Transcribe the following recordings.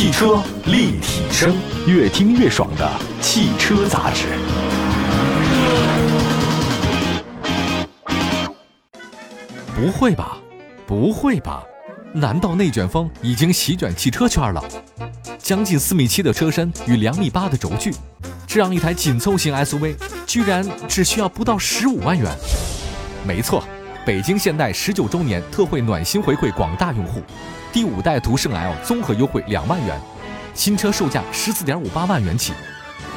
汽车立体声，越听越爽的汽车杂志。不会吧？不会吧？难道内卷风已经席卷汽车圈了？将近四米七的车身与两米八的轴距，这样一台紧凑型 SUV 居然只需要不到十五万元。没错，北京现代十九周年特惠暖心回馈广大用户，第五代途胜 L 综合优惠两万元，新车售价十四点五八万元起，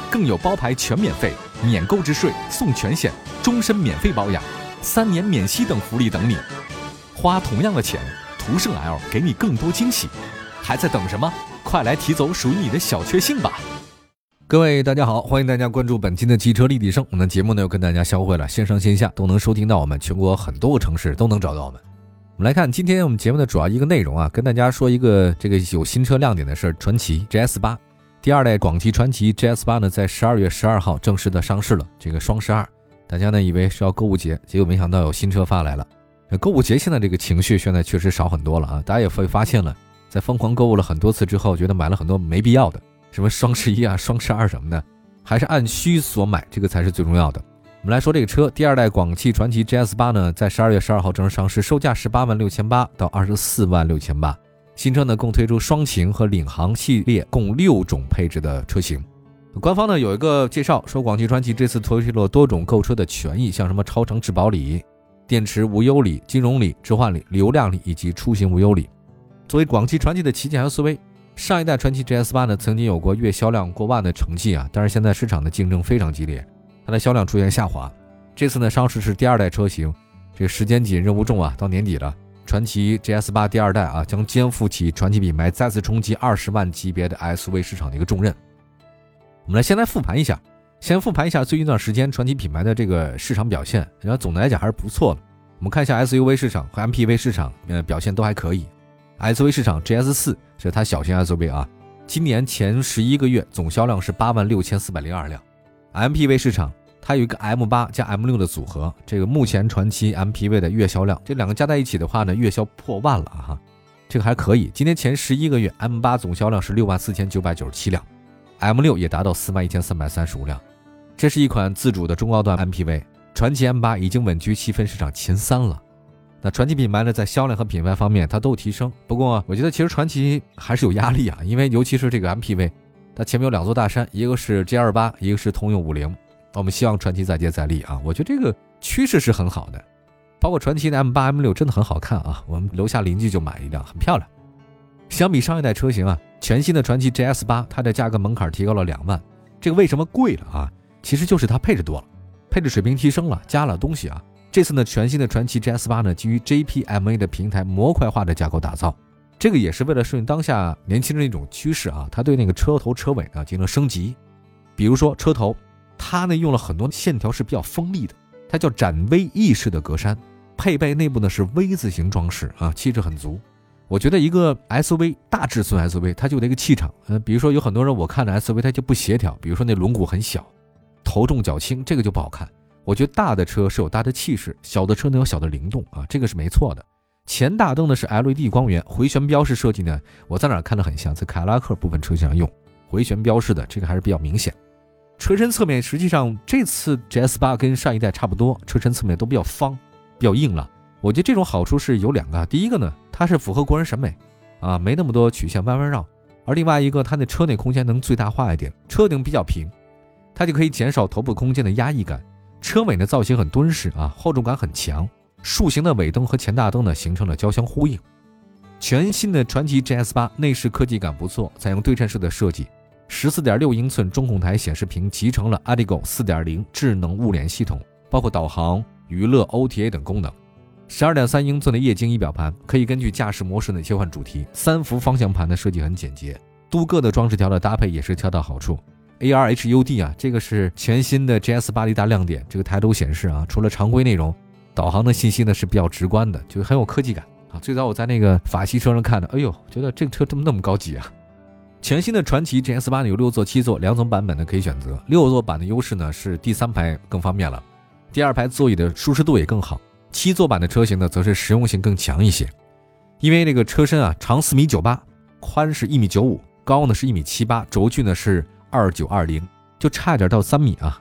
更有包牌全免费、免购置税、送全险、终身免费保养、三年免息等福利等你。花同样的钱。途胜 L 给你更多惊喜，还在等什么？快来提走属于你的小确幸吧！各位大家好，欢迎大家关注本期的汽车立体声。我们的节目呢又跟大家相会了，线上线下都能收听到我们，全国很多个城市都能找到我们。我们来看今天我们节目的主要一个内容啊，跟大家说一个这个有新车亮点的事儿。传祺 GS 八第二代广汽传祺 GS 八呢，在十二月十二号正式的上市了。这个双十二，大家呢以为是要购物节，结果没想到有新车发来了。那购物节现在这个情绪现在确实少很多了啊！大家也会发现了，在疯狂购物了很多次之后，觉得买了很多没必要的，什么双十一啊、双十二什么的，还是按需所买，这个才是最重要的。我们来说这个车，第二代广汽传祺 GS 八呢，在十二月十二号正式上市，售价十八万六千八到二十四万六千八。新车呢，共推出双擎和领航系列共六种配置的车型。官方呢有一个介绍说，广汽传祺这次推出了多种购车的权益，像什么超长质保礼。电池无忧礼、金融礼、置换礼、流量礼以及出行无忧礼。作为广汽传祺的旗舰 SUV，上一代传祺 GS 八呢曾经有过月销量过万的成绩啊，但是现在市场的竞争非常激烈，它的销量出现下滑。这次呢上市是第二代车型，这个时间紧任务重啊，到年底了，传祺 GS 八第二代啊将肩负起传祺品牌再次冲击二十万级别的 SUV 市场的一个重任。我们来先来复盘一下。先复盘一下最近一段时间传祺品牌的这个市场表现，然后总的来讲还是不错的。我们看一下 SUV 市场和 MPV 市场，呃，表现都还可以。SUV 市场 GS 四是它小型 SUV 啊，今年前十一个月总销量是八万六千四百零二辆。MPV 市场它有一个 M 八加 M 六的组合，这个目前传祺 MPV 的月销量这两个加在一起的话呢，月销破万了哈，这个还可以。今年前十一个月 M 八总销量是六万四千九百九十七辆，M 六也达到四万一千三百三十五辆。这是一款自主的中高端 MPV，传祺 M8 已经稳居细分市场前三了。那传祺品牌呢，在销量和品牌方面，它都有提升。不过，我觉得其实传祺还是有压力啊，因为尤其是这个 MPV，它前面有两座大山，一个是 G28，一个是通用五菱。我们希望传祺再接再厉啊！我觉得这个趋势是很好的，包括传祺的 M8、M6 真的很好看啊。我们楼下邻居就买一辆，很漂亮。相比上一代车型啊，全新的传祺 GS8，它的价格门槛提高了两万，这个为什么贵了啊？其实就是它配置多了，配置水平提升了，加了东西啊。这次呢，全新的传祺 GS 八呢，基于 JPMA 的平台模块化的架构打造，这个也是为了顺应当下年轻人一种趋势啊。它对那个车头车尾呢进行了升级，比如说车头，它呢用了很多线条是比较锋利的，它叫展 V 翼式的格栅，配备内部呢是 V 字形装饰啊，气质很足。我觉得一个 SUV 大尺寸 SUV 它就那个气场，嗯，比如说有很多人我看的 SUV 它就不协调，比如说那轮毂很小。头重脚轻，这个就不好看。我觉得大的车是有大的气势，小的车呢有小的灵动啊，这个是没错的。前大灯呢是 LED 光源，回旋标式设计呢，我在哪看的很像，在凯拉克部分车型上用回旋标式的，这个还是比较明显。车身侧面实际上这次 GS 八跟上一代差不多，车身侧面都比较方，比较硬了。我觉得这种好处是有两个，第一个呢，它是符合国人审美啊，没那么多曲线弯弯绕，而另外一个它的车内空间能最大化一点，车顶比较平。它就可以减少头部空间的压抑感，车尾的造型很敦实啊，厚重感很强。竖形的尾灯和前大灯呢形成了交相呼应。全新的传祺 GS 八内饰科技感不错，采用对称式的设计，十四点六英寸中控台显示屏集成了 Adigo 四点零智能物联系统，包括导航、娱乐、OTA 等功能。十二点三英寸的液晶仪表盘可以根据驾驶模式呢切换主题。三幅方向盘的设计很简洁，镀铬的装饰条的搭配也是恰到好处。A R H U D 啊，这个是全新的 G S 八的一大亮点。这个抬头显示啊，除了常规内容，导航的信息呢是比较直观的，就是很有科技感啊。最早我在那个法系车上看的，哎呦，觉得这个车怎么那么高级啊？全新的传祺 G S 八呢有六座、七座两种版本的可以选择。六座版的优势呢是第三排更方便了，第二排座椅的舒适度也更好。七座版的车型呢则是实用性更强一些，因为这个车身啊长四米九八，宽是一米九五。高呢是一米七八，轴距呢是二九二零，就差点到三米啊。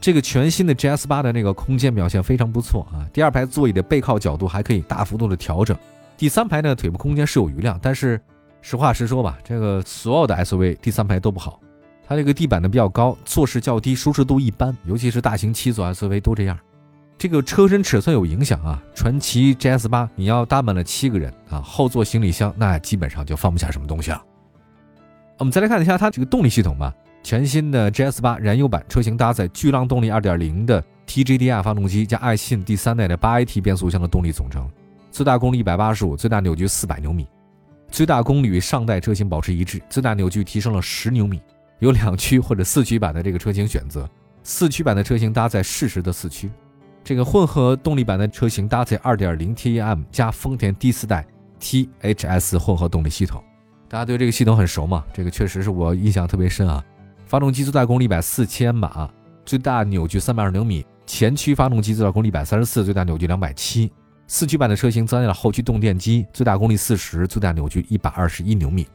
这个全新的 GS 八的那个空间表现非常不错啊。第二排座椅的背靠角度还可以大幅度的调整，第三排呢腿部空间是有余量，但是实话实说吧，这个所有的 SUV 第三排都不好，它这个地板呢比较高，坐势较低，舒适度一般，尤其是大型七座 SUV 都这样。这个车身尺寸有影响啊，传祺 GS 八你要搭满了七个人啊，后座行李箱那基本上就放不下什么东西了。我们再来看一下它这个动力系统吧。全新的 GS 八燃油版车型搭载巨浪动力2.0的 TGDI 发动机加爱信第三代的 8AT 变速箱的动力总成，最大功率185，最大扭矩400牛米，最大功率与上代车型保持一致，最大扭矩提升了10牛米。有两驱或者四驱版的这个车型选择，四驱版的车型搭载适时的四驱。这个混合动力版的车型搭载2.0 T E M 加丰田第四代 THS 混合动力系统，大家对这个系统很熟吗？这个确实是我印象特别深啊。发动机最大功率一百四千马，最大扭矩三百二十牛米。前驱发动机最大功率一百三十四，最大扭矩两百七。四驱版的车型增加了后驱动电机，最大功率四十，最大扭矩一百二十一牛米。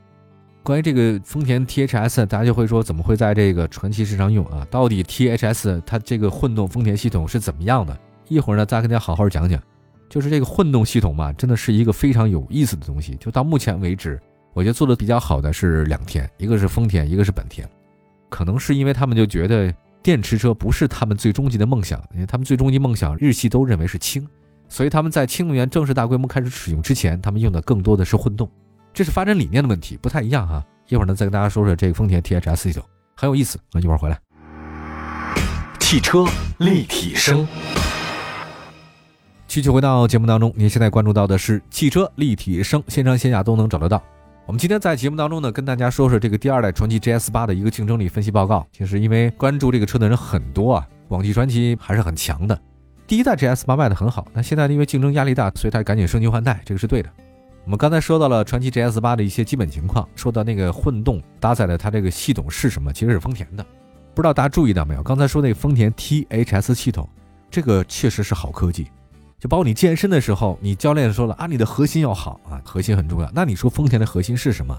关于这个丰田 THS，大家就会说怎么会在这个传祺市场用啊？到底 THS 它这个混动丰田系统是怎么样的？一会儿呢，再跟大家好好讲讲。就是这个混动系统嘛，真的是一个非常有意思的东西。就到目前为止，我觉得做的比较好的是两天，一个是丰田，一个是本田。可能是因为他们就觉得电池车不是他们最终极的梦想，因为他们最终极梦想日系都认为是氢，所以他们在氢能源正式大规模开始使用之前，他们用的更多的是混动。这是发展理念的问题，不太一样哈。一会儿呢，再跟大家说说这个丰田 THS 系统，很有意思。那一会儿回来。汽车立体声，继续回到节目当中，您现在关注到的是汽车立体声，线上线下都能找得到。我们今天在节目当中呢，跟大家说说这个第二代传祺 GS 八的一个竞争力分析报告。其实因为关注这个车的人很多啊，广汽传祺还是很强的。第一代 GS 八卖的很好，那现在因为竞争压力大，所以它赶紧升级换代，这个是对的。我们刚才说到了传祺 GS 八的一些基本情况，说到那个混动搭载的它这个系统是什么，其实是丰田的。不知道大家注意到没有？刚才说那个丰田 THS 系统，这个确实是好科技。就包括你健身的时候，你教练说了啊，你的核心要好啊，核心很重要。那你说丰田的核心是什么？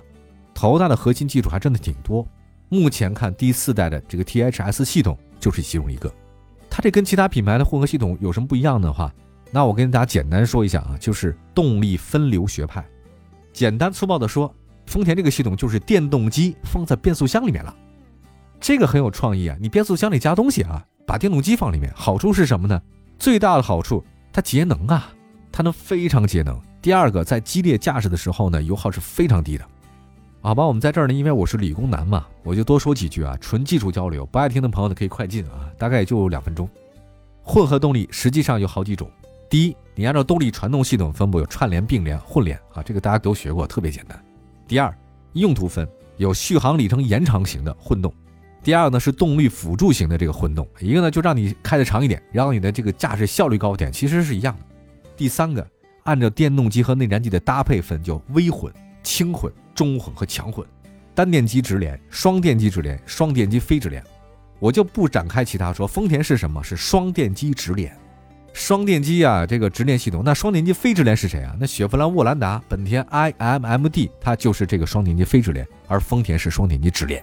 头大的核心技术还真的挺多。目前看第四代的这个 THS 系统就是其中一个。它这跟其他品牌的混合系统有什么不一样的话？那我跟大家简单说一下啊，就是动力分流学派。简单粗暴的说，丰田这个系统就是电动机放在变速箱里面了，这个很有创意啊。你变速箱里加东西啊，把电动机放里面，好处是什么呢？最大的好处，它节能啊，它能非常节能。第二个，在激烈驾驶的时候呢，油耗是非常低的。好吧，我们在这儿呢，因为我是理工男嘛，我就多说几句啊，纯技术交流。不爱听的朋友呢，可以快进啊，大概也就两分钟。混合动力实际上有好几种。第一，你按照动力传动系统分布有串联、并联、混联啊，这个大家都学过，特别简单。第二，用途分有续航里程延长型的混动，第二个呢是动力辅助型的这个混动，一个呢就让你开的长一点，让你的这个驾驶效率高点，其实是一样的。第三个，按照电动机和内燃机的搭配分，叫微混、轻混、中混和强混，单电机直连、双电机直连、双电机非直连，我就不展开其他说。丰田是什么？是双电机直连。双电机啊，这个直连系统，那双电机非直连是谁啊？那雪佛兰沃兰达、本田 iMMD，它就是这个双电机非直连，而丰田是双电机直连。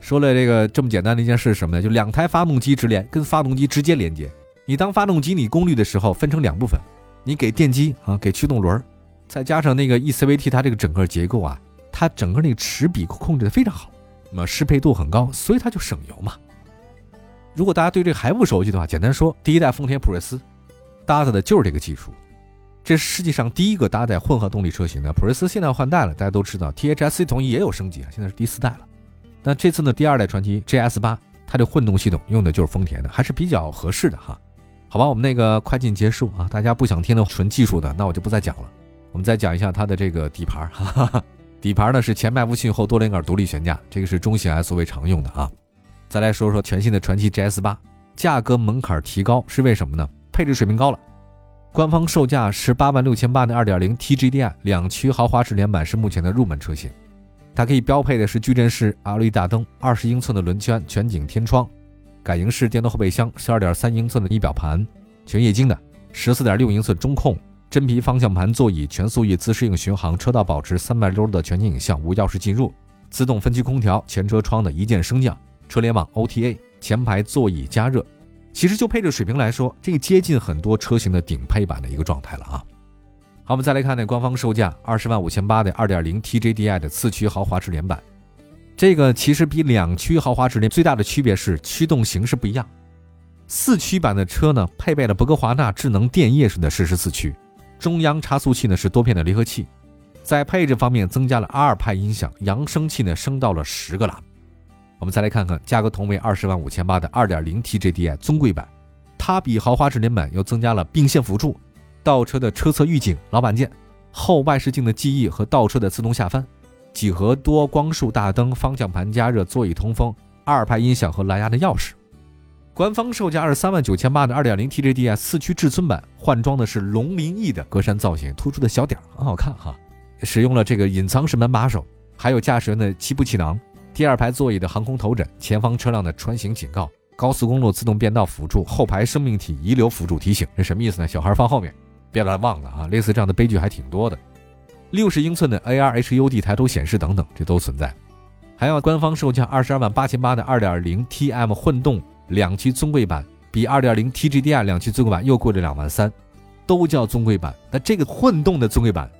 说了这个这么简单的一件事是什么呢？就两台发动机直连，跟发动机直接连接。你当发动机你功率的时候，分成两部分，你给电机啊，给驱动轮，再加上那个 eCVT，它这个整个结构啊，它整个那个齿比控制的非常好，那么适配度很高，所以它就省油嘛。如果大家对这个还不熟悉的话，简单说，第一代丰田普锐斯。搭载的就是这个技术，这是世界上第一个搭载混合动力车型的普锐斯。现在换代了，大家都知道，THS 系统也有升级啊，现在是第四代了。那这次呢，第二代传祺 GS 八，它的混动系统用的就是丰田的，还是比较合适的哈。好吧，我们那个快进结束啊，大家不想听的纯技术的，那我就不再讲了。我们再讲一下它的这个底盘，哈 哈底盘呢是前麦弗逊后多连杆独立悬架，这个是中型 SUV 常用的啊。再来说说全新的传祺 GS 八，价格门槛提高是为什么呢？配置水平高了，官方售价十八万六千八的二点零 TGDI 两驱豪华式连版是目前的入门车型，它可以标配的是矩阵式 LED 大灯、二十英寸的轮圈、全景天窗、感应式电动后备箱、十二点三英寸的仪表盘，全液晶的十四点六英寸中控、真皮方向盘座椅、全速域自适应巡航、车道保持三百六的全景影像、无钥匙进入、自动分区空调、前车窗的一键升降、车联网 OTA、前排座椅加热。其实就配置水平来说，这接近很多车型的顶配版的一个状态了啊。好，我们再来看那官方售价二十万五千八的二点零 TJDI 的四驱豪华智联版，这个其实比两驱豪华智联最大的区别是驱动形式不一样。四驱版的车呢，配备了博格华纳智能电液式的适时四驱，中央差速器呢是多片的离合器，在配置方面增加了阿尔派音响，扬声器呢升到了十个喇叭。我们再来看看价格同为二十万五千八的二点零 TJDI 尊贵版，它比豪华智联版又增加了并线辅助、倒车的车侧预警、老板键、后外视镜的记忆和倒车的自动下翻、几何多光束大灯、方向盘加热、座椅通风、二排音响和蓝牙的钥匙。官方售价二十三万九千八的二点零 TJDI 四驱至尊版，换装的是龙鳞翼的格栅造型，突出的小点儿很好看哈。使用了这个隐藏式门把手，还有驾驶员的七步气囊，第二排座椅的航空头枕，前方车辆的穿行警告，高速公路自动变道辅助，后排生命体遗留辅助提醒，这什么意思呢？小孩放后面，别把它忘了啊！类似这样的悲剧还挺多的。六十英寸的 AR HUD 抬头显示等等，这都存在。还有官方售价二十二万八千八的二点零 TM 混动。两驱尊贵版比二点零 TGDI 两驱尊贵版又贵了两万三，都叫尊贵版。那这个混动的尊贵版，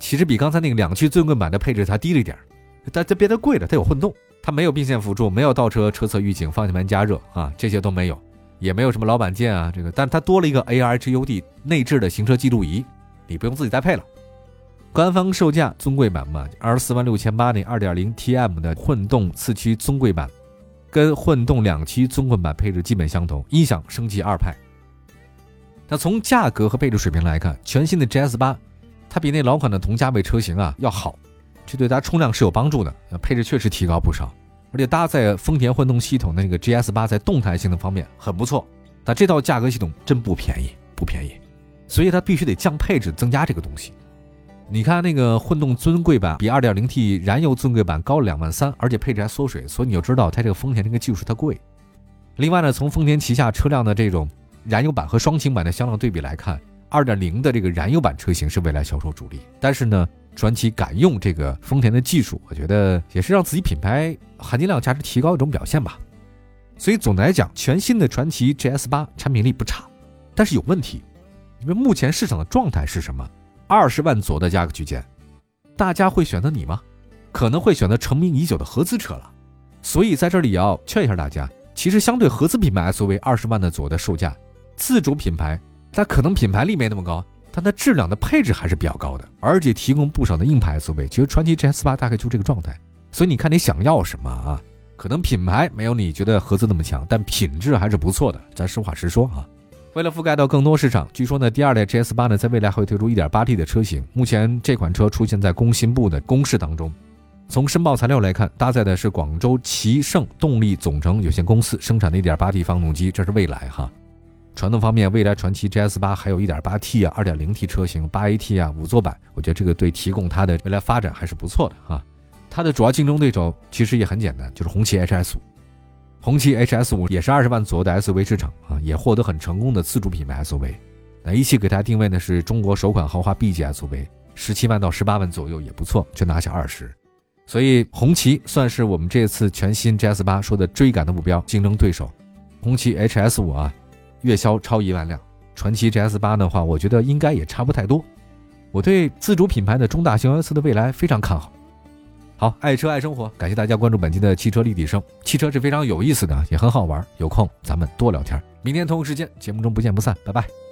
其实比刚才那个两驱尊贵版的配置它低了一点但它别的贵了，它有混动，它没有并线辅助，没有倒车车侧预警、方向盘加热啊，这些都没有，也没有什么老板键啊，这个，但它多了一个 ARHUD 内置的行车记录仪，你不用自己再配了。官方售价尊贵版嘛，二十四万六千八那二点零 TM 的混动四驱尊贵版。跟混动两驱尊贵版配置基本相同，音响升级二派。那从价格和配置水平来看，全新的 GS 八，它比那老款的同价位车型啊要好，这对它冲量是有帮助的。配置确实提高不少，而且搭载丰田混动系统的那个 GS 八在动态性能方面很不错。但这套价格系统真不便宜，不便宜，所以它必须得降配置，增加这个东西。你看那个混动尊贵版比 2.0T 燃油尊贵版高了两万三，而且配置还缩水，所以你就知道它这个丰田这个技术它贵。另外呢，从丰田旗下车辆的这种燃油版和双擎版的销量对比来看，2.0的这个燃油版车型是未来销售主力。但是呢，传祺敢用这个丰田的技术，我觉得也是让自己品牌含金量价值提高一种表现吧。所以总的来讲，全新的传祺 GS8 产品力不差，但是有问题，因为目前市场的状态是什么？二十万左右的价格区间，大家会选择你吗？可能会选择成名已久的合资车了。所以在这里要劝一下大家，其实相对合资品牌 SUV 二十万的左右的售价，自主品牌它可能品牌力没那么高，但它质量的配置还是比较高的，而且提供不少的硬派 SUV。其实传祺 GS 八大概就这个状态。所以你看你想要什么啊？可能品牌没有你觉得合资那么强，但品质还是不错的。咱实话实说啊。为了覆盖到更多市场，据说呢，第二代 GS 八呢，在未来会推出 1.8T 的车型。目前这款车出现在工信部的公示当中。从申报材料来看，搭载的是广州奇胜动力总成有限公司生产的 1.8T 发动机，这是未来哈。传动方面，未来传祺 GS 八还有一点八 T 啊、2.0T 车型、八 AT 啊、五座版，我觉得这个对提供它的未来发展还是不错的哈。它的主要竞争对手其实也很简单，就是红旗 HS 五。红旗 HS 五也是二十万左右的 SUV 市场啊，也获得很成功的自主品牌 SUV。那一汽给它定位呢是中国首款豪华 B 级 SUV，十七万到十八万左右也不错，就拿下二十。所以红旗算是我们这次全新 GS 八说的追赶的目标竞争对手。红旗 HS 五啊，月销超一万辆，传祺 GS 八的话，我觉得应该也差不太多。我对自主品牌的中大型 SUV 的未来非常看好。好，爱车爱生活，感谢大家关注本期的汽车立体声。汽车是非常有意思的，也很好玩，有空咱们多聊天。明天同一时间节目中不见不散，拜拜。